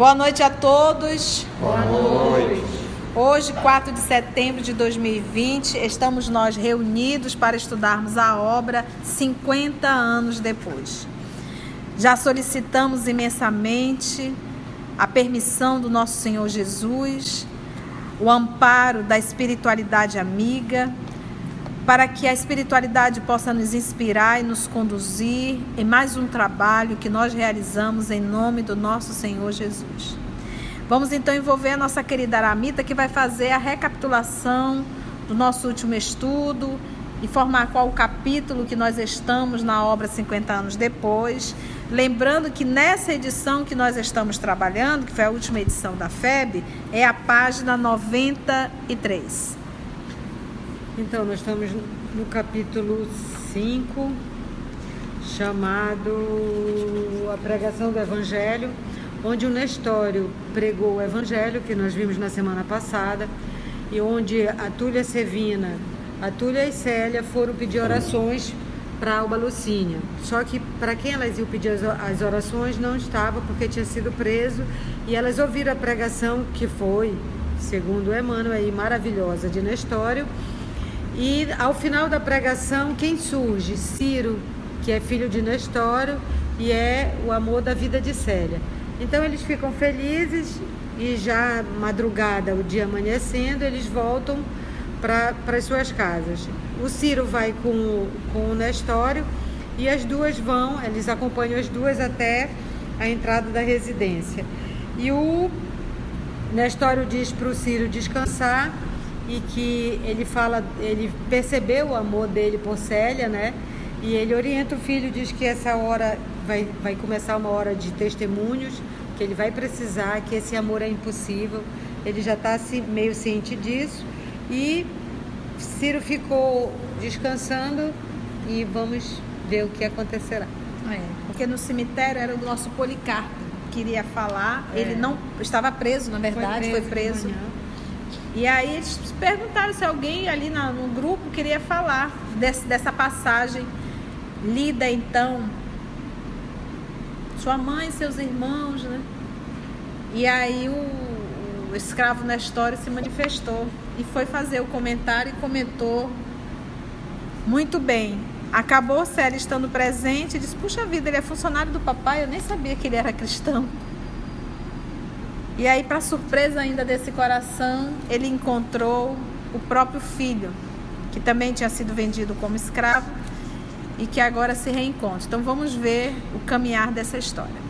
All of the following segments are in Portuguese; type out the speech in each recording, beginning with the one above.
Boa noite a todos. Boa noite. Hoje, 4 de setembro de 2020, estamos nós reunidos para estudarmos a obra 50 anos depois. Já solicitamos imensamente a permissão do nosso Senhor Jesus, o amparo da espiritualidade amiga, para que a espiritualidade possa nos inspirar e nos conduzir em mais um trabalho que nós realizamos em nome do nosso Senhor Jesus. Vamos então envolver a nossa querida Aramita, que vai fazer a recapitulação do nosso último estudo, informar qual o capítulo que nós estamos na obra 50 anos depois. Lembrando que nessa edição que nós estamos trabalhando, que foi a última edição da FEB, é a página 93. Então, nós estamos no capítulo 5, chamado A Pregação do Evangelho, onde o Nestório pregou o Evangelho, que nós vimos na semana passada, e onde a Túlia Sevina, a Túlia e Célia foram pedir orações para Alba Lucínia. Só que para quem elas iam pedir as orações não estava, porque tinha sido preso, e elas ouviram a pregação que foi, segundo Emmanuel, maravilhosa de Nestório, e ao final da pregação, quem surge? Ciro, que é filho de Nestório e é o amor da vida de Célia. Então eles ficam felizes e já madrugada, o dia amanhecendo, eles voltam para as suas casas. O Ciro vai com, com o Nestório e as duas vão, eles acompanham as duas até a entrada da residência. E o Nestório diz para o Ciro descansar e que ele fala, ele percebeu o amor dele por Célia, né? E ele orienta o filho, diz que essa hora vai, vai começar uma hora de testemunhos, que ele vai precisar, que esse amor é impossível. Ele já está meio ciente disso. E Ciro ficou descansando e vamos ver o que acontecerá. É, porque no cemitério era o nosso Policarpo, queria falar. É. Ele não estava preso, na verdade, foi preso. Foi preso e aí eles perguntaram se alguém ali no grupo queria falar dessa passagem lida então sua mãe, seus irmãos, né? E aí o, o escravo na história se manifestou e foi fazer o comentário e comentou muito bem. Acabou Célia estando presente e disse: Puxa vida, ele é funcionário do papai, eu nem sabia que ele era cristão. E aí, para surpresa ainda desse coração, ele encontrou o próprio filho, que também tinha sido vendido como escravo e que agora se reencontra. Então vamos ver o caminhar dessa história.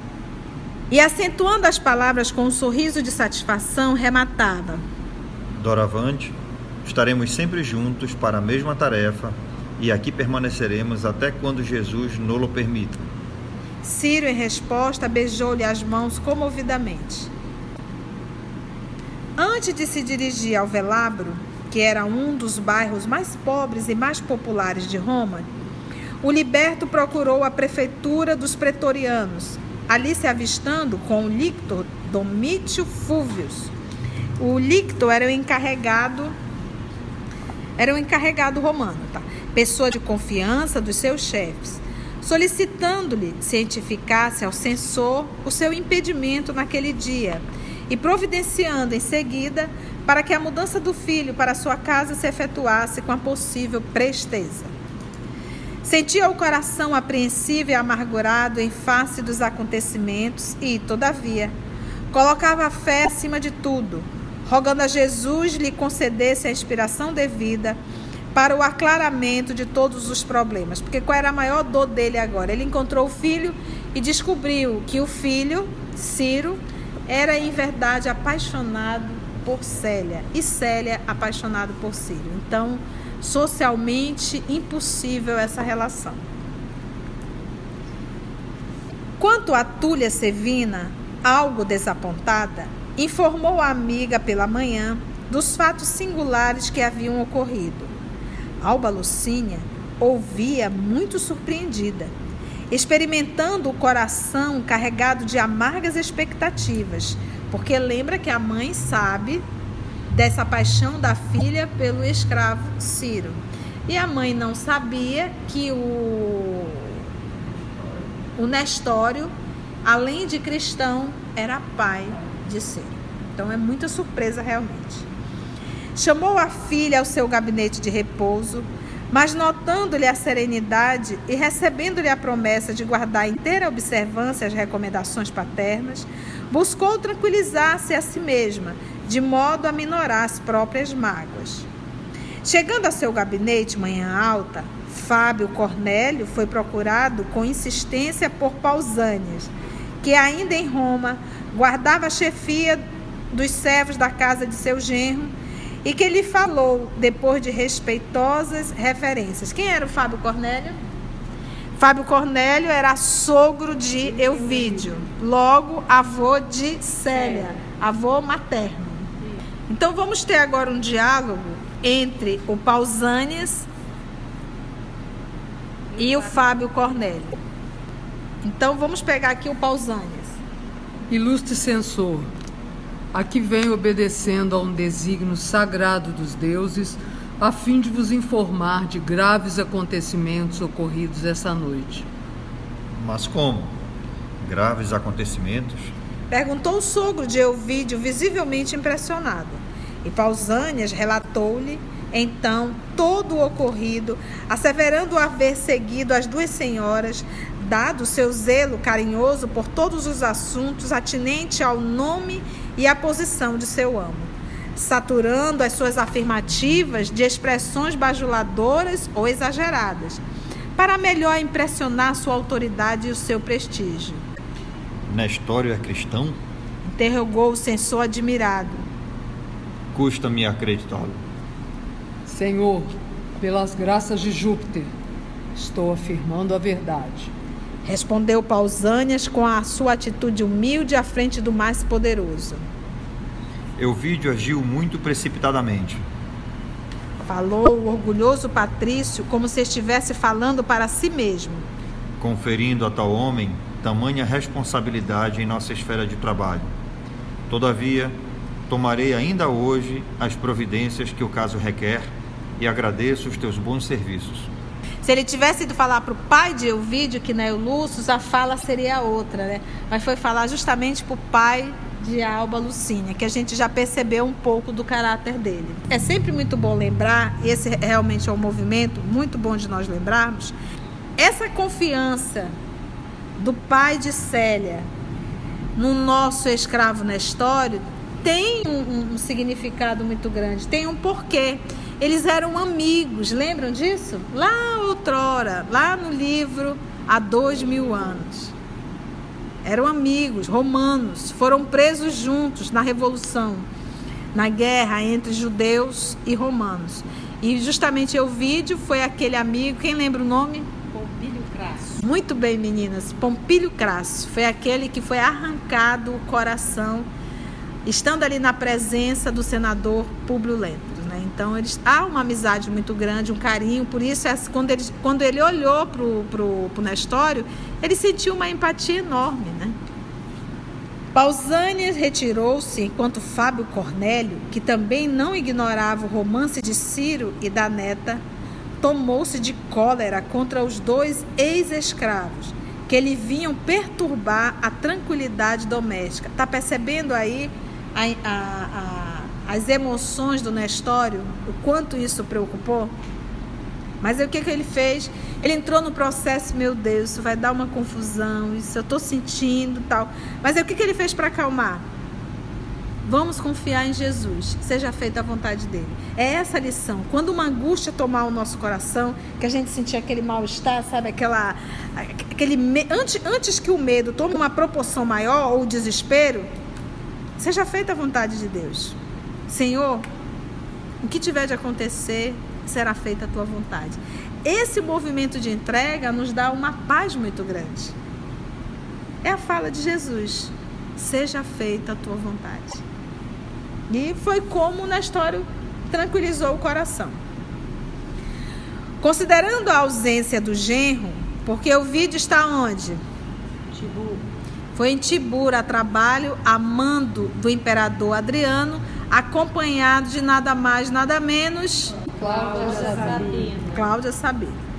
E acentuando as palavras com um sorriso de satisfação, rematava: Doravante, estaremos sempre juntos para a mesma tarefa e aqui permaneceremos até quando Jesus nos permita. Ciro, em resposta, beijou-lhe as mãos comovidamente. Antes de se dirigir ao Velabro, que era um dos bairros mais pobres e mais populares de Roma, o liberto procurou a prefeitura dos pretorianos, ali se avistando com o lictor Domítio Fúvius. O lictor era o encarregado era o encarregado romano, tá? Pessoa de confiança dos seus chefes, solicitando-lhe cientificasse ao censor o seu impedimento naquele dia e providenciando em seguida para que a mudança do filho para sua casa se efetuasse com a possível presteza. Sentia o coração apreensivo e amargurado em face dos acontecimentos e, todavia, colocava a fé acima de tudo, rogando a Jesus lhe concedesse a inspiração devida para o aclaramento de todos os problemas. Porque qual era a maior dor dele agora? Ele encontrou o filho e descobriu que o filho, Ciro, era em verdade apaixonado por Célia e Célia apaixonado por Círio. Então, socialmente impossível essa relação. Quanto a Túlia Sevina, algo desapontada, informou a amiga pela manhã dos fatos singulares que haviam ocorrido. Alba Lucínia ouvia muito surpreendida experimentando o coração carregado de amargas expectativas, porque lembra que a mãe sabe dessa paixão da filha pelo escravo Ciro. E a mãe não sabia que o, o Nestório além de cristão, era pai de Ciro. Então é muita surpresa realmente. Chamou a filha ao seu gabinete de repouso, mas notando-lhe a serenidade e recebendo-lhe a promessa de guardar inteira observância as recomendações paternas, buscou tranquilizar-se a si mesma, de modo a minorar as próprias mágoas. Chegando a seu gabinete manhã alta, Fábio Cornélio foi procurado com insistência por Pausânias, que ainda em Roma guardava a chefia dos servos da casa de seu genro e que lhe falou depois de respeitosas referências. Quem era o Fábio Cornélio? Fábio Cornélio era sogro de Euvídio, logo avô de Célia, avô materno. Então vamos ter agora um diálogo entre o Pausânias e o Fábio Cornélio. Então vamos pegar aqui o Pausânias. Ilustre censor, Aqui venho obedecendo a um desígnio sagrado dos deuses, a fim de vos informar de graves acontecimentos ocorridos essa noite. Mas como? Graves acontecimentos? Perguntou o sogro de Euvídio, visivelmente impressionado. E Pausânias relatou-lhe então todo o ocorrido, asseverando haver seguido as duas senhoras, dado seu zelo carinhoso por todos os assuntos atinentes ao nome e a posição de seu amo, saturando as suas afirmativas de expressões bajuladoras ou exageradas, para melhor impressionar sua autoridade e o seu prestígio. Nestório é cristão? Interrogou o censor admirado. Custa-me acreditá-lo. Senhor, pelas graças de Júpiter, estou afirmando a verdade. Respondeu Pausânias com a sua atitude humilde à frente do mais poderoso. Euvídio agiu muito precipitadamente. Falou o orgulhoso patrício como se estivesse falando para si mesmo. Conferindo a tal homem tamanha responsabilidade em nossa esfera de trabalho. Todavia, tomarei ainda hoje as providências que o caso requer e agradeço os teus bons serviços. Se ele tivesse ido falar para o pai de Euvídio, que não é o Lúcio, a fala seria outra, né? Mas foi falar justamente para o pai de Alba Lucínia, que a gente já percebeu um pouco do caráter dele. É sempre muito bom lembrar, esse realmente é um movimento muito bom de nós lembrarmos, essa confiança do pai de Célia no nosso escravo Nestório tem um, um significado muito grande, tem um porquê. Eles eram amigos, lembram disso? Lá outrora, lá no livro há dois mil anos. Eram amigos, romanos, foram presos juntos na Revolução, na guerra entre judeus e romanos. E justamente Euvídio foi aquele amigo, quem lembra o nome? Pompílio Crasso. Muito bem, meninas. Pompílio Crasso foi aquele que foi arrancado o coração, estando ali na presença do senador Públio Lento. Então eles há uma amizade muito grande, um carinho. Por isso, quando ele, quando ele olhou para o Nestório, ele sentiu uma empatia enorme. Né? Retirou-se enquanto Fábio Cornélio, que também não ignorava o romance de Ciro e da neta, tomou-se de cólera contra os dois ex-escravos que lhe vinham perturbar a tranquilidade doméstica. Está percebendo aí a, a as emoções do Nestório, o quanto isso preocupou. Mas aí, o que, que ele fez? Ele entrou no processo, meu Deus, isso vai dar uma confusão, isso eu estou sentindo tal. Mas aí, o que, que ele fez para acalmar? Vamos confiar em Jesus, seja feita a vontade dele. É essa a lição. Quando uma angústia tomar o nosso coração, que a gente sentir aquele mal-estar, sabe, aquela. Aquele, antes, antes que o medo tome uma proporção maior, ou o desespero, seja feita a vontade de Deus. Senhor, o que tiver de acontecer, será feita a tua vontade. Esse movimento de entrega nos dá uma paz muito grande. É a fala de Jesus: seja feita a tua vontade. E foi como na história tranquilizou o coração. Considerando a ausência do genro, porque o vídeo está onde? Tibur. Foi em Tibur a trabalho, a mando do imperador Adriano, acompanhado de nada mais, nada menos Cláudia Sabino. Cláudia Sabino.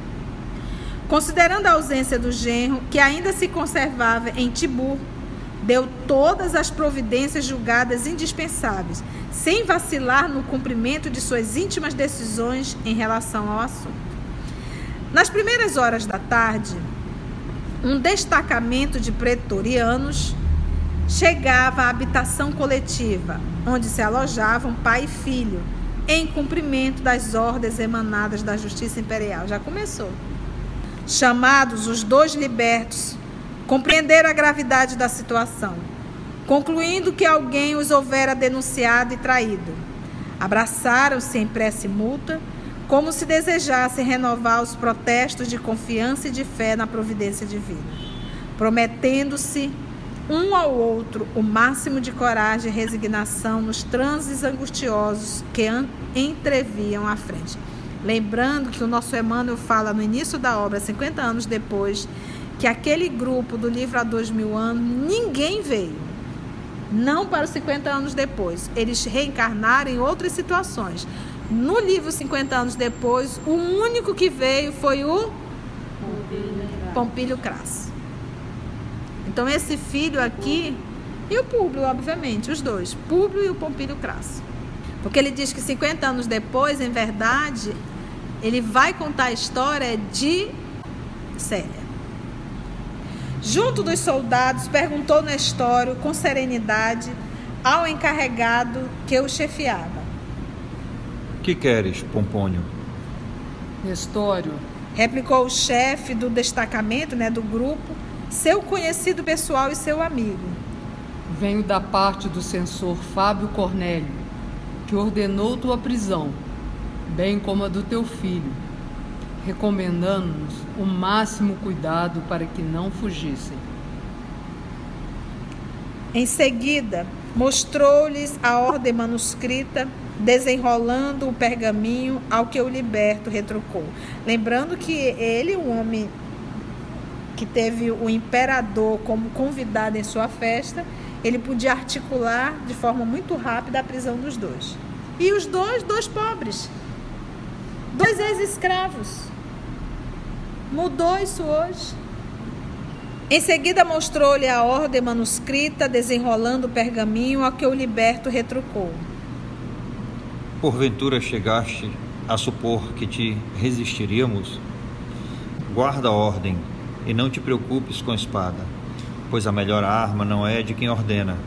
Considerando a ausência do genro, que ainda se conservava em Tibur, deu todas as providências julgadas indispensáveis, sem vacilar no cumprimento de suas íntimas decisões em relação ao assunto. Nas primeiras horas da tarde, um destacamento de pretorianos chegava à habitação coletiva, onde se alojavam pai e filho, em cumprimento das ordens emanadas da Justiça Imperial. Já começou. Chamados os dois libertos, compreenderam a gravidade da situação, concluindo que alguém os houvera denunciado e traído. Abraçaram-se em prece multa, como se desejassem renovar os protestos de confiança e de fé na providência divina, prometendo-se um ao outro o máximo de coragem e resignação nos transes angustiosos que entreviam à frente. Lembrando que o nosso Emmanuel fala no início da obra, 50 anos depois, que aquele grupo do livro há dois mil anos, ninguém veio. Não para os 50 anos depois. Eles reencarnaram em outras situações. No livro 50 anos depois, o único que veio foi o Pompílio Crasso. Então esse filho aqui e o Públio, obviamente, os dois, Públio e o Pompílio Crasso. Porque ele diz que 50 anos depois, em verdade, ele vai contar a história de Célia. Junto dos soldados, perguntou Nestório com serenidade ao encarregado que o chefiava: Que queres, Pompônio? Nestório, replicou o chefe do destacamento, né, do grupo, seu conhecido pessoal e seu amigo. Venho da parte do censor Fábio Cornélio, que ordenou tua prisão, bem como a do teu filho, recomendando-nos o máximo cuidado para que não fugissem. Em seguida, mostrou-lhes a ordem manuscrita, desenrolando o pergaminho ao que o liberto retrucou. Lembrando que ele, o homem que teve o imperador como convidado em sua festa, ele podia articular de forma muito rápida a prisão dos dois. E os dois, dois pobres, dois ex-escravos. Mudou isso hoje. Em seguida mostrou-lhe a ordem manuscrita, desenrolando o pergaminho, a que o liberto retrucou. Porventura chegaste a supor que te resistiríamos? Guarda a ordem e não te preocupes com a espada, pois a melhor arma não é de quem ordena,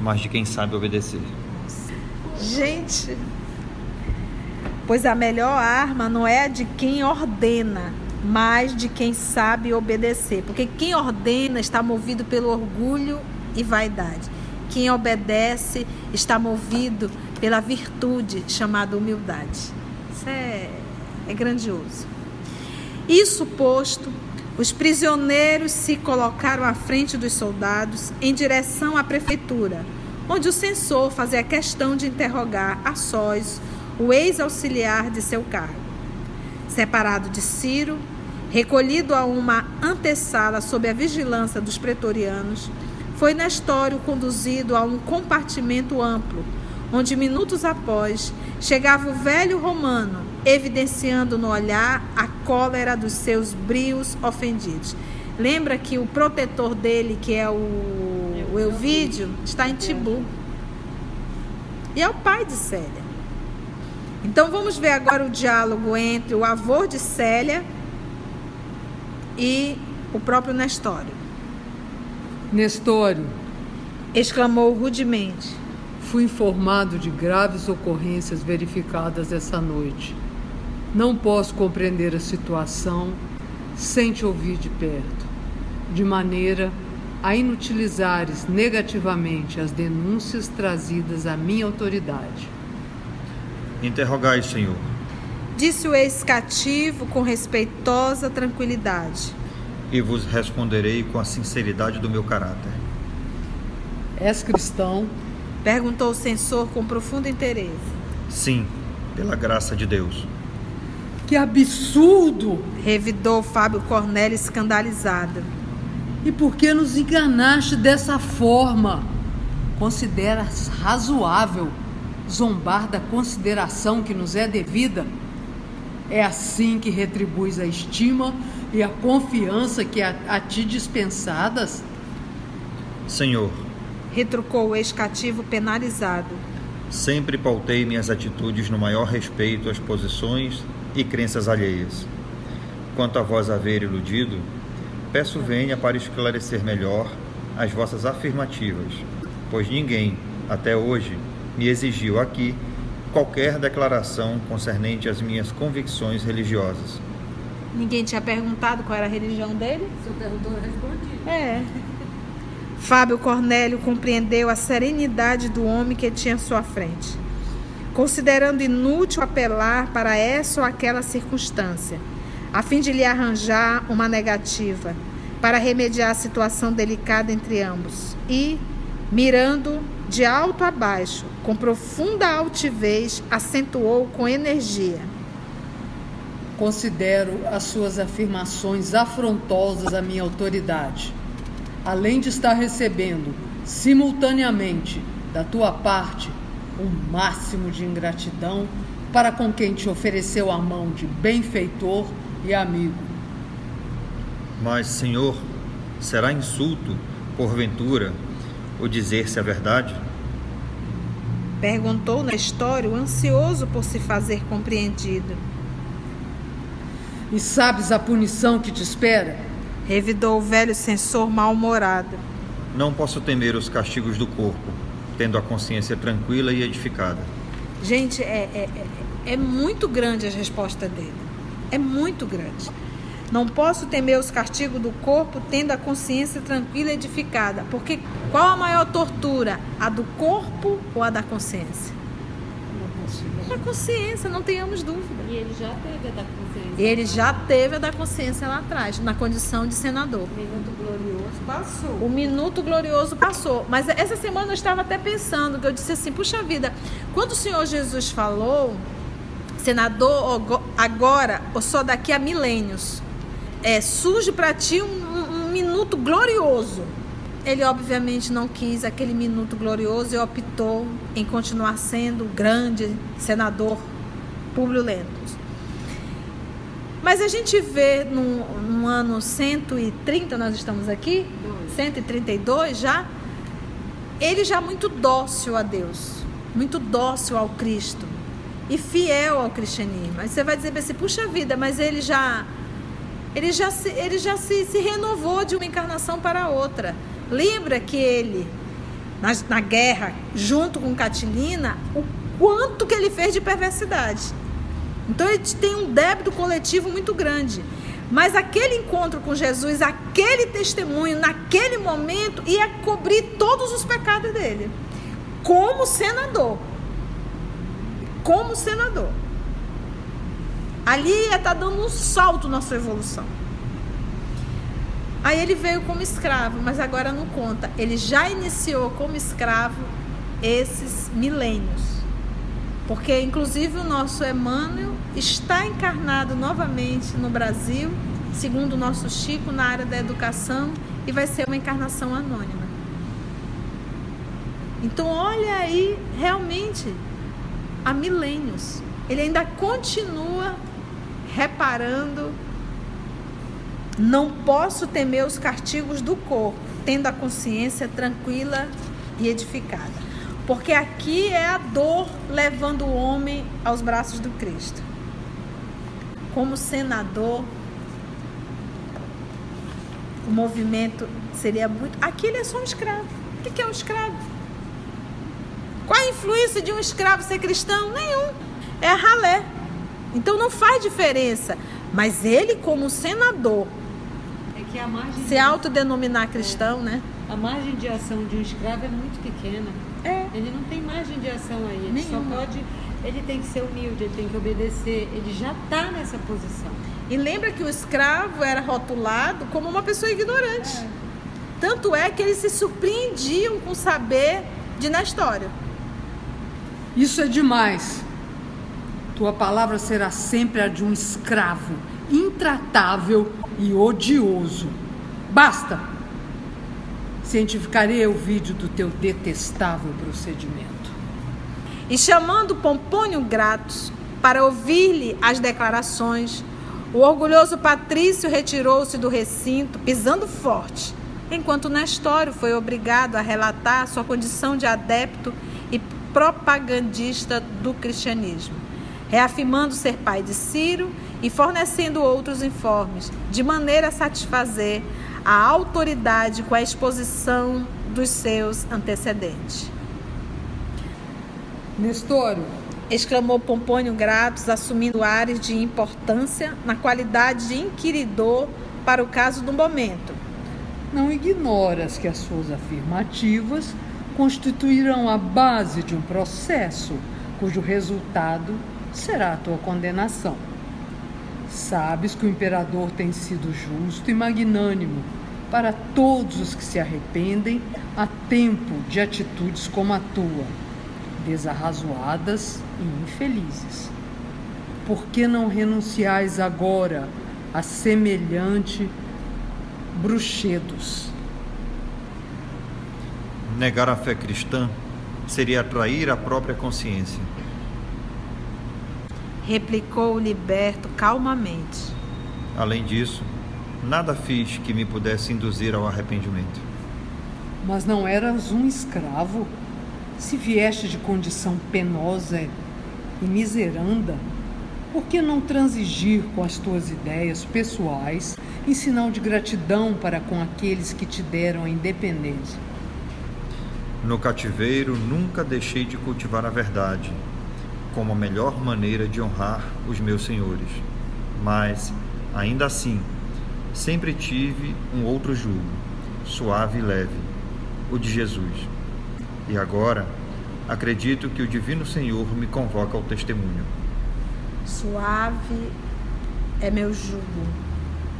mas de quem sabe obedecer. Gente, pois a melhor arma não é de quem ordena, mas de quem sabe obedecer. Porque quem ordena está movido pelo orgulho e vaidade. Quem obedece está movido pela virtude chamada humildade. Isso é, é grandioso. Isso posto, os prisioneiros se colocaram à frente dos soldados em direção à prefeitura, onde o censor fazia questão de interrogar a sós o ex-auxiliar de seu cargo. Separado de Ciro, recolhido a uma antessala sob a vigilância dos pretorianos, foi Nestório conduzido a um compartimento amplo, onde minutos após chegava o velho romano, evidenciando no olhar a cólera dos seus brios ofendidos. Lembra que o protetor dele, que é o, o Elvídio, está em Tibu. E é o pai de Célia. Então vamos ver agora o diálogo entre o avô de Célia e o próprio Nestório. Nestório, exclamou rudemente. Fui informado de graves ocorrências verificadas essa noite. Não posso compreender a situação sem te ouvir de perto, de maneira a inutilizares negativamente as denúncias trazidas à minha autoridade. Interrogai, Senhor. Disse o ex-cativo com respeitosa tranquilidade. E vos responderei com a sinceridade do meu caráter. És cristão? Perguntou o censor com profundo interesse. Sim, pela graça de Deus. Que absurdo! Revidou Fábio Cornélio escandalizado. E por que nos enganaste dessa forma? Consideras razoável zombar da consideração que nos é devida? É assim que retribuis a estima e a confiança que a, a ti dispensadas? Senhor, retrucou o ex-cativo penalizado. sempre pautei minhas atitudes no maior respeito às posições e crenças alheias. Quanto a vós haver iludido, peço venha para esclarecer melhor as vossas afirmativas, pois ninguém, até hoje, me exigiu aqui qualquer declaração concernente às minhas convicções religiosas. Ninguém tinha perguntado qual era a religião dele? Se eu perguntou, eu respondi. É. Fábio Cornélio compreendeu a serenidade do homem que tinha à sua frente, considerando inútil apelar para essa ou aquela circunstância, a fim de lhe arranjar uma negativa para remediar a situação delicada entre ambos e, mirando de alto a baixo, com profunda altivez, acentuou com energia. Considero as suas afirmações afrontosas à minha autoridade. Além de estar recebendo, simultaneamente, da tua parte, um máximo de ingratidão para com quem te ofereceu a mão de benfeitor e amigo. Mas, Senhor, será insulto, porventura, o dizer-se a verdade? Perguntou Nestório, ansioso por se fazer compreendido. E sabes a punição que te espera? Revidou o velho censor mal-humorado. Não posso temer os castigos do corpo, tendo a consciência tranquila e edificada. Gente, é, é, é, é muito grande a resposta dele. É muito grande. Não posso temer os castigos do corpo, tendo a consciência tranquila e edificada. Porque qual a maior tortura? A do corpo ou a da consciência? A consciência, não tenhamos dúvida. E ele já teve a da consciência. Ele já teve a da consciência lá atrás, na condição de senador. Minuto glorioso passou. O minuto glorioso passou. Mas essa semana eu estava até pensando, que eu disse assim, puxa vida, quando o Senhor Jesus falou, senador, agora ou só daqui a milênios, é, surge para ti um, um, um minuto glorioso. Ele obviamente não quis aquele minuto glorioso e optou em continuar sendo o grande senador Públio Lentos. Mas a gente vê no, no ano 130, nós estamos aqui, 132 já, ele já muito dócil a Deus, muito dócil ao Cristo e fiel ao cristianismo. Aí você vai dizer assim, puxa vida, mas ele já ele já se, ele já se, se renovou de uma encarnação para outra. Lembra que ele, na, na guerra, junto com Catilina, o quanto que ele fez de perversidade. Então ele tem um débito coletivo muito grande. Mas aquele encontro com Jesus, aquele testemunho, naquele momento, ia cobrir todos os pecados dele. Como senador. Como senador. Ali ia estar dando um salto na sua evolução. Aí ele veio como escravo, mas agora não conta. Ele já iniciou como escravo esses milênios. Porque, inclusive, o nosso Emmanuel está encarnado novamente no Brasil, segundo o nosso Chico, na área da educação, e vai ser uma encarnação anônima. Então, olha aí, realmente, há milênios. Ele ainda continua reparando não posso temer os castigos do corpo, tendo a consciência tranquila e edificada. Porque aqui é a dor levando o homem aos braços do Cristo. Como senador, o movimento seria muito. Aqui ele é só um escravo. O que é um escravo? Qual a influência de um escravo ser cristão? Nenhum. É a ralé. Então não faz diferença. Mas ele, como senador, margem se de- autodenominar cristão, né? A margem de ação de um escravo é muito pequena. É. Ele não tem margem de ação aí. Ele Nenhuma. só pode. Ele tem que ser humilde, ele tem que obedecer. Ele já está nessa posição. E lembra que o escravo era rotulado como uma pessoa ignorante. Tanto é que eles se surpreendiam com o saber de Nestório. Isso é demais. Tua palavra será sempre a de um escravo, intratável e odioso. Basta! Cientificarei o vídeo do teu detestável procedimento. E chamando Pompônio Gratos para ouvir-lhe as declarações, O orgulhoso Patrício retirou-se do recinto, pisando forte, enquanto Nestório foi obrigado a relatar sua condição de adepto e propagandista do cristianismo, reafirmando ser pai de Ciro e fornecendo outros informes, de maneira a satisfazer a autoridade com a exposição dos seus antecedentes. Nestório, exclamou Pompônio Gratos, assumindo ares de importância na qualidade de inquiridor para o caso do momento. Não ignoras que as suas afirmativas constituirão a base de um processo cujo resultado será a tua condenação. Sabes que o imperador tem sido justo e magnânimo para todos os que se arrependem a tempo de atitudes como a tua, desarrazoadas e infelizes. Por que não renunciais agora a semelhante bruxedos? Negar a fé cristã seria atrair a própria consciência replicou o liberto calmamente. Além disso, nada fiz que me pudesse induzir ao arrependimento. Mas não eras um escravo? Se vieste de condição penosa e miseranda, por que não transigir com as tuas ideias pessoais em sinal de gratidão para com aqueles que te deram a independência? No cativeiro nunca deixei de cultivar a verdade como a melhor maneira de honrar os meus senhores. Mas, ainda assim, sempre tive um outro jugo, suave e leve, o de Jesus. E agora, acredito que o Divino Senhor me convoca ao testemunho. Suave é meu jugo,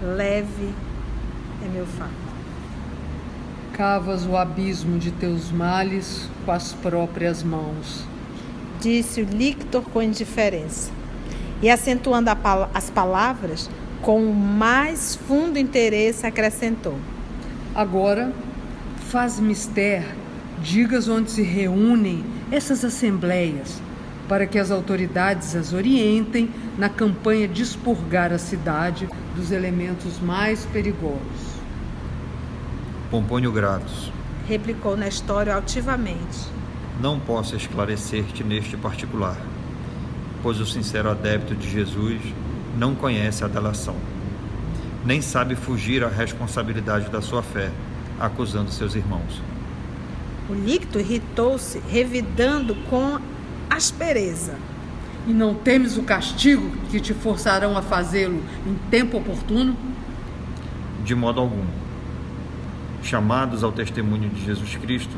leve é meu fato. Cavas o abismo de teus males com as próprias mãos disse o lictor com indiferença. E acentuando as palavras, com o mais fundo interesse, acrescentou: Agora, faz mister, digas onde se reúnem essas assembleias, para que as autoridades as orientem na campanha de expurgar a cidade dos elementos mais perigosos. Pompônio Gratos, replicou Nestório altivamente não posso esclarecer-te neste particular, pois o sincero adepto de Jesus não conhece a delação, nem sabe fugir à responsabilidade da sua fé, acusando seus irmãos. O licto irritou-se, revidando com aspereza. E não temes o castigo que te forçarão a fazê-lo em tempo oportuno? De modo algum. Chamados ao testemunho de Jesus Cristo,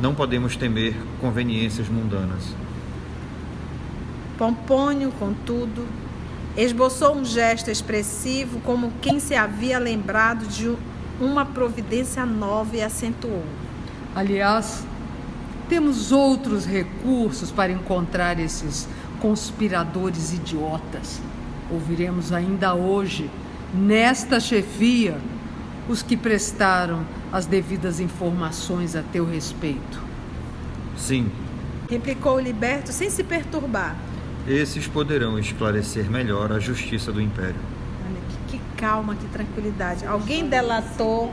não podemos temer conveniências mundanas. Pompônio, contudo, esboçou um gesto expressivo, como quem se havia lembrado de uma providência nova e acentuou. Aliás, temos outros recursos para encontrar esses conspiradores idiotas. Ouviremos ainda hoje, nesta chefia, os que prestaram as devidas informações a teu respeito. Sim. Replicou o liberto sem se perturbar. Esses poderão esclarecer melhor a justiça do império. Olha, que, que calma, que tranquilidade. Alguém delatou.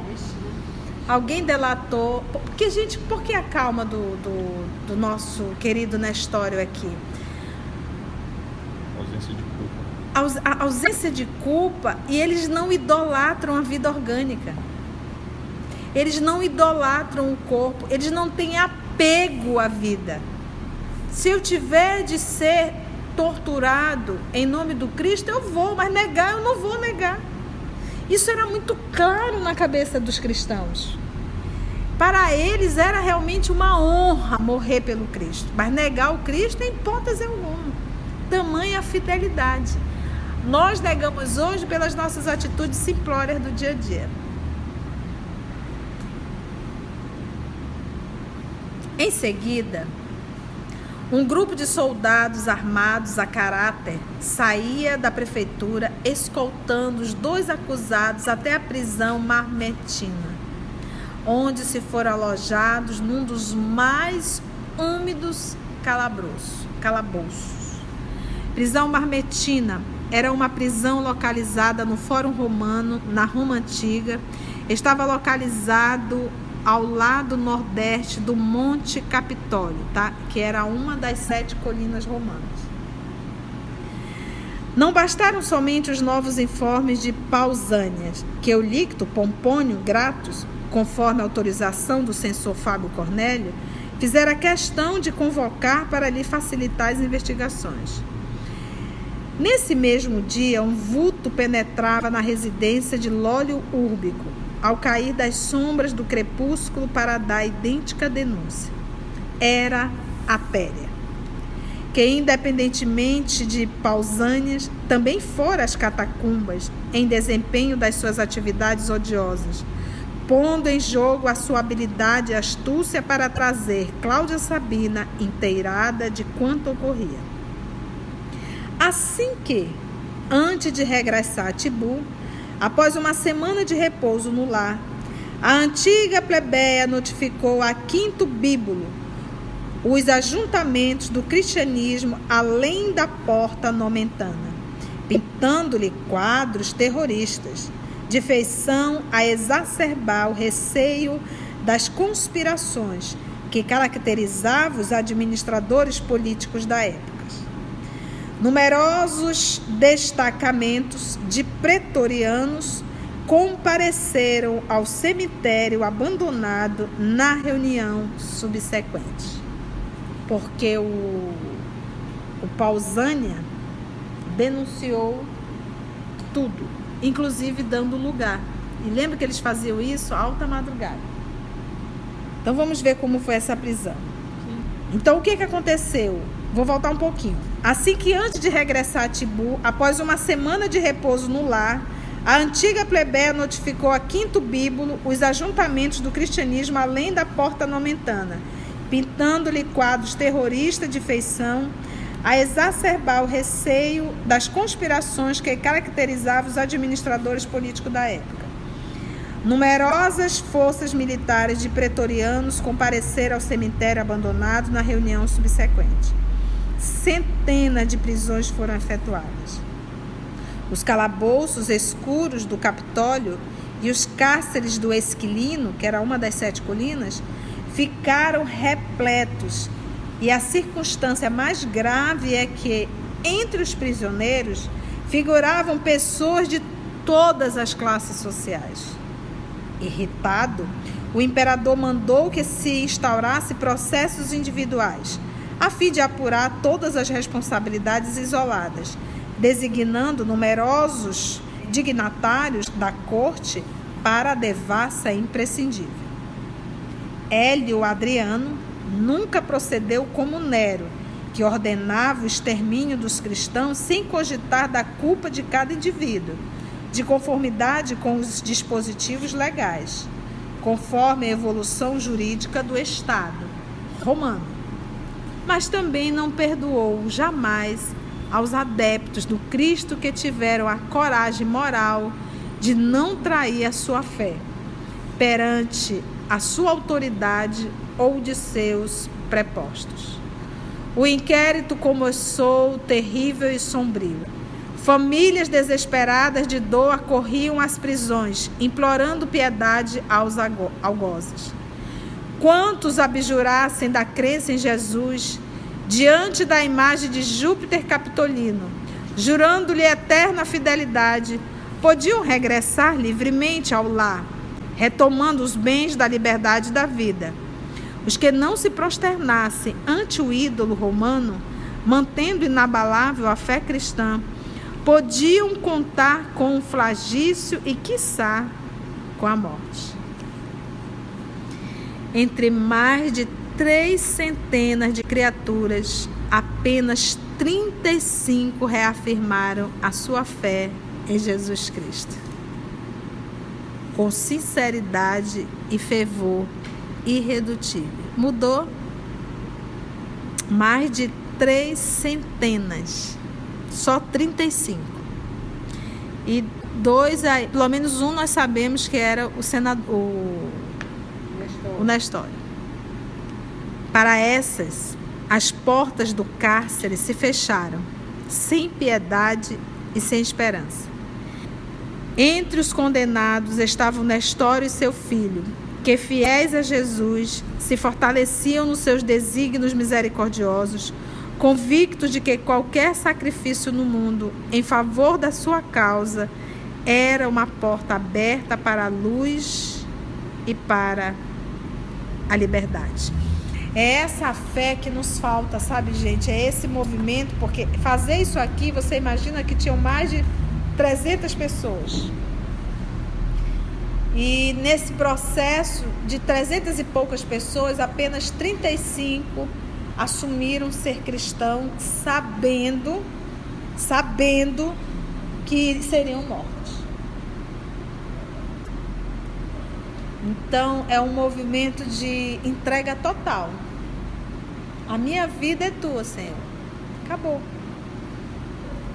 Alguém delatou. Porque, gente, por que a calma do, do, do nosso querido Nestório aqui? A ausência de culpa e eles não idolatram a vida orgânica. Eles não idolatram o corpo, eles não têm apego à vida. Se eu tiver de ser torturado em nome do Cristo, eu vou, mas negar eu não vou negar. Isso era muito claro na cabeça dos cristãos. Para eles era realmente uma honra morrer pelo Cristo, mas negar o Cristo em hipótese alguma. Tamanha fidelidade. Nós negamos hoje pelas nossas atitudes simplórias do dia a dia. Em seguida, um grupo de soldados armados a caráter saía da prefeitura escoltando os dois acusados até a prisão marmetina, onde se foram alojados num dos mais úmidos calabouços. Prisão marmetina era uma prisão localizada no Fórum Romano, na Roma Antiga. Estava localizado ao lado nordeste do Monte Capitólio, tá? que era uma das sete colinas romanas. Não bastaram somente os novos informes de Pausânias, que Eulicto Pompônio Gratus, conforme autorização do censor Fábio Cornélio, fizera questão de convocar para lhe facilitar as investigações. Nesse mesmo dia, um vulto penetrava na residência de Lólio Úrbico, ao cair das sombras do crepúsculo para dar idêntica denúncia. Era a Péria que, independentemente de Pausânias, também fora às catacumbas em desempenho das suas atividades odiosas, pondo em jogo a sua habilidade e astúcia para trazer Cláudia Sabina inteirada de quanto ocorria. Assim que, antes de regressar a Tibu, após uma semana de repouso no lar, a antiga plebeia notificou a Quinto Bíbulo os ajuntamentos do cristianismo além da porta nomentana, pintando-lhe quadros terroristas, de feição a exacerbar o receio das conspirações que caracterizavam os administradores políticos da época. Numerosos destacamentos de pretorianos compareceram ao cemitério abandonado na reunião subsequente porque o, o Pausânia denunciou tudo, inclusive dando lugar. E lembra que eles faziam isso alta madrugada. Então vamos ver como foi essa prisão. Então o que, que aconteceu? Vou voltar um pouquinho. Assim que antes de regressar a Tibu, após uma semana de repouso no lar, a antiga plebeia notificou a Quinto Bíbulo os ajuntamentos do cristianismo além da porta nomentana pintando-lhe quadros terroristas de feição, a exacerbar o receio das conspirações que caracterizavam os administradores políticos da época. Numerosas forças militares de pretorianos compareceram ao cemitério abandonado na reunião subsequente. Centenas de prisões foram efetuadas. Os calabouços escuros do Capitólio e os cárceres do Esquilino, que era uma das sete colinas, ficaram repletos. E a circunstância mais grave é que entre os prisioneiros figuravam pessoas de todas as classes sociais. Irritado, o imperador mandou que se instaurasse processos individuais, a fim de apurar todas as responsabilidades isoladas, designando numerosos dignatários da corte para a devassa imprescindível. Hélio Adriano nunca procedeu como Nero, que ordenava o extermínio dos cristãos sem cogitar da culpa de cada indivíduo, de conformidade com os dispositivos legais, conforme a evolução jurídica do Estado romano. Mas também não perdoou jamais aos adeptos do Cristo que tiveram a coragem moral de não trair a sua fé perante a sua autoridade ou de seus prepostos. O inquérito começou terrível e sombrio. Famílias desesperadas de dor corriam às prisões, implorando piedade aos algozes. Quantos abjurassem da crença em Jesus diante da imagem de Júpiter Capitolino, jurando-lhe eterna fidelidade, podiam regressar livremente ao lar retomando os bens da liberdade da vida. Os que não se prosternassem ante o ídolo romano, mantendo inabalável a fé cristã, podiam contar com o flagício e, quiçá, com a morte. Entre mais de três centenas de criaturas, apenas 35 reafirmaram a sua fé em Jesus Cristo com sinceridade e fervor irredutível. Mudou mais de três centenas, só 35. E dois, pelo menos um nós sabemos que era o senador, o. o Nestório. Para essas, as portas do cárcere se fecharam, sem piedade e sem esperança. Entre os condenados estavam Nestório e seu filho, que, fiéis a Jesus, se fortaleciam nos seus desígnios misericordiosos, convictos de que qualquer sacrifício no mundo em favor da sua causa era uma porta aberta para a luz e para a liberdade. É essa fé que nos falta, sabe, gente? É esse movimento, porque fazer isso aqui, você imagina que tinham mais de 300 pessoas. E nesse processo de 300 e poucas pessoas, apenas 35 assumiram ser cristão, sabendo, sabendo que seriam mortos. Então é um movimento de entrega total. A minha vida é tua, Senhor. Acabou.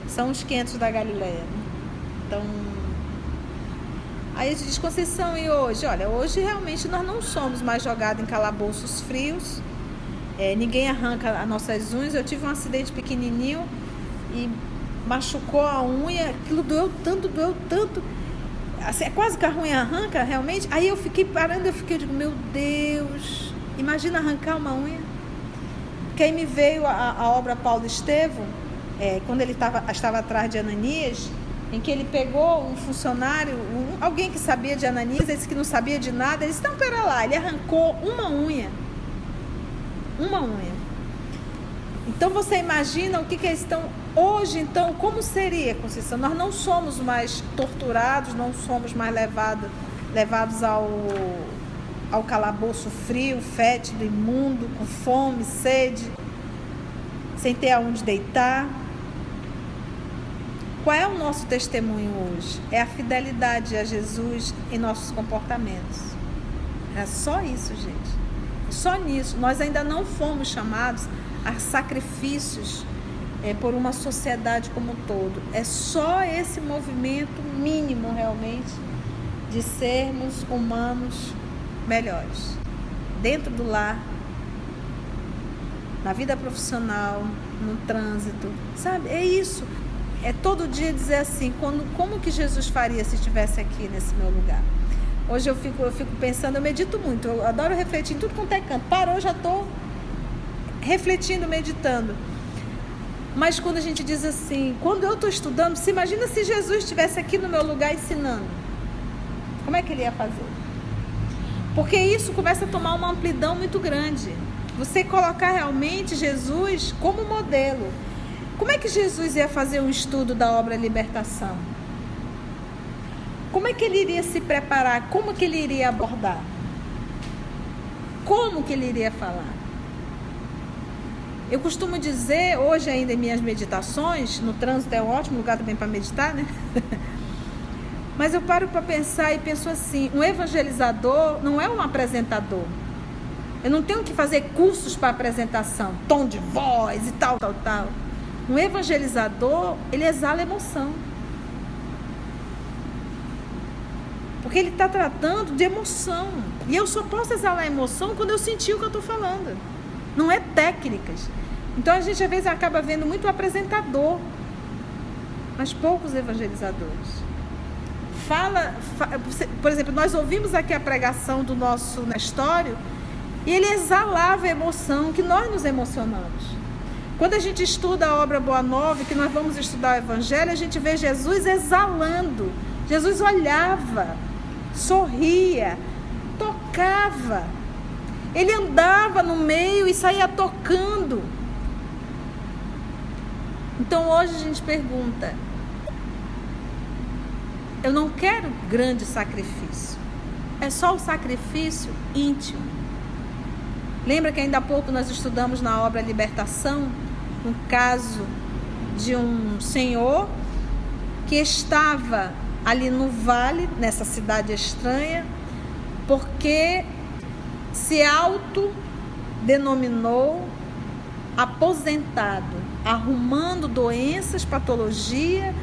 São os 500 da Galileia. Né? Então, aí diz, Conceição, e hoje? Olha, hoje realmente nós não somos mais jogados em calabouços frios. É, ninguém arranca as nossas unhas. Eu tive um acidente pequenininho e machucou a unha. Aquilo doeu tanto, doeu tanto. Assim, é quase que a unha arranca, realmente. Aí eu fiquei parando, eu fiquei, eu digo, meu Deus, imagina arrancar uma unha. Aí me veio a, a obra Paulo Estevam, é, quando ele tava, estava atrás de Ananias, em que ele pegou um funcionário, um, alguém que sabia de Ananias, esse que não sabia de nada, ele disse, não, pera lá, ele arrancou uma unha. Uma unha. Então você imagina o que, que eles estão hoje, então, como seria, Conceição? Nós não somos mais torturados, não somos mais levado, levados ao ao calabouço frio, fétido, imundo, com fome, sede, sem ter aonde deitar. Qual é o nosso testemunho hoje? É a fidelidade a Jesus em nossos comportamentos. É só isso, gente. Só nisso. Nós ainda não fomos chamados a sacrifícios é, por uma sociedade como um todo. É só esse movimento mínimo, realmente, de sermos humanos melhores. Dentro do lar, na vida profissional, no trânsito, sabe? É isso. É todo dia dizer assim, quando, como que Jesus faria se estivesse aqui nesse meu lugar? Hoje eu fico, eu fico pensando, eu medito muito, eu adoro refletir em tudo quanto é canto. Parou, já estou refletindo, meditando. Mas quando a gente diz assim, quando eu estou estudando, se imagina se Jesus estivesse aqui no meu lugar ensinando. Como é que ele ia fazer? Porque isso começa a tomar uma amplidão muito grande. Você colocar realmente Jesus como modelo. Como é que Jesus ia fazer um estudo da obra Libertação? Como é que ele iria se preparar? Como que ele iria abordar? Como que ele iria falar? Eu costumo dizer, hoje ainda em minhas meditações, no trânsito é um ótimo lugar também para meditar, né? Mas eu paro para pensar e penso assim: um evangelizador não é um apresentador. Eu não tenho que fazer cursos para apresentação, tom de voz e tal, tal, tal. Um evangelizador, ele exala emoção. Porque ele está tratando de emoção. E eu só posso exalar emoção quando eu sentir o que eu estou falando. Não é técnicas. Então a gente às vezes acaba vendo muito apresentador, mas poucos evangelizadores fala, por exemplo, nós ouvimos aqui a pregação do nosso Nestório e ele exalava a emoção que nós nos emocionamos. Quando a gente estuda a obra Boa Nova, que nós vamos estudar o Evangelho, a gente vê Jesus exalando. Jesus olhava, sorria, tocava. Ele andava no meio e saía tocando. Então hoje a gente pergunta: eu não quero grande sacrifício. É só o sacrifício íntimo. Lembra que ainda há pouco nós estudamos na obra Libertação um caso de um senhor que estava ali no vale, nessa cidade estranha, porque se autodenominou aposentado, arrumando doenças, patologia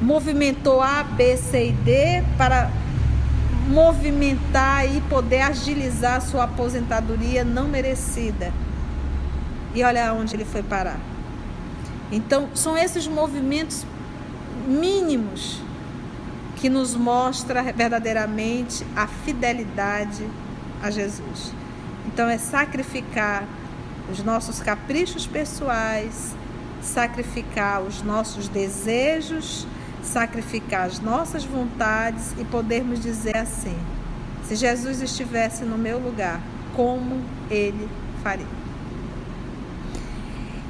movimentou A, B, C e D para movimentar e poder agilizar sua aposentadoria não merecida. E olha onde ele foi parar. Então, são esses movimentos mínimos que nos mostra verdadeiramente a fidelidade a Jesus. Então é sacrificar os nossos caprichos pessoais, sacrificar os nossos desejos, sacrificar as nossas vontades e podermos dizer assim: se Jesus estivesse no meu lugar, como ele faria?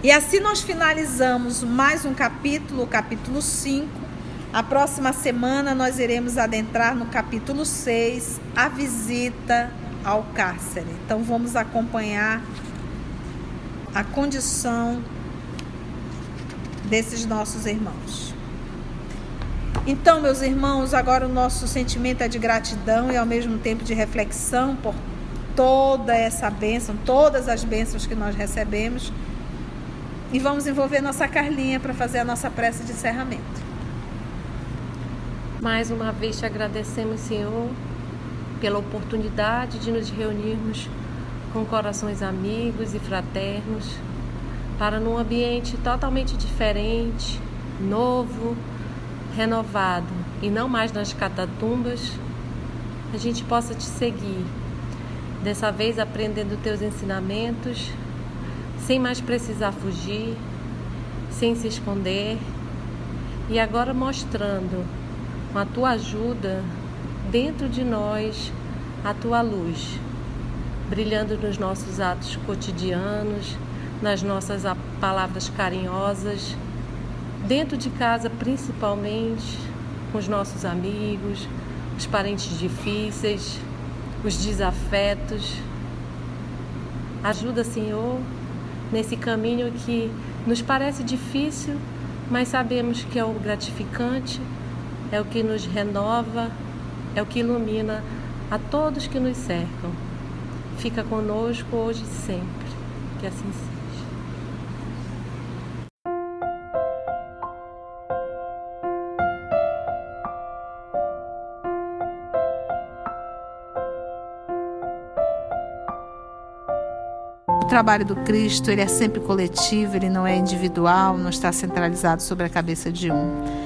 E assim nós finalizamos mais um capítulo, o capítulo 5. A próxima semana nós iremos adentrar no capítulo 6, a visita ao cárcere. Então vamos acompanhar a condição desses nossos irmãos. Então, meus irmãos, agora o nosso sentimento é de gratidão e ao mesmo tempo de reflexão por toda essa bênção, todas as bênçãos que nós recebemos e vamos envolver nossa Carlinha para fazer a nossa prece de encerramento. Mais uma vez te agradecemos, Senhor, pela oportunidade de nos reunirmos com corações amigos e fraternos para num ambiente totalmente diferente, novo, renovado e não mais nas catatumbas, a gente possa te seguir. Dessa vez aprendendo teus ensinamentos sem mais precisar fugir, sem se esconder, e agora mostrando com a tua ajuda dentro de nós a tua luz, brilhando nos nossos atos cotidianos, nas nossas palavras carinhosas, dentro de casa principalmente, com os nossos amigos, os parentes difíceis, os desafetos. Ajuda, Senhor, nesse caminho que nos parece difícil, mas sabemos que é o gratificante, é o que nos renova, é o que ilumina a todos que nos cercam. Fica conosco hoje e sempre. Que assim seja. trabalho do Cristo ele é sempre coletivo, ele não é individual, não está centralizado sobre a cabeça de um.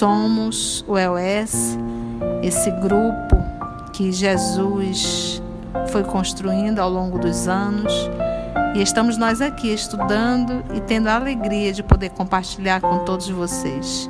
Somos o EOS, esse grupo que Jesus foi construindo ao longo dos anos. E estamos nós aqui estudando e tendo a alegria de poder compartilhar com todos vocês.